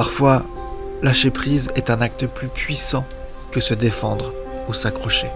Parfois, lâcher prise est un acte plus puissant que se défendre ou s'accrocher.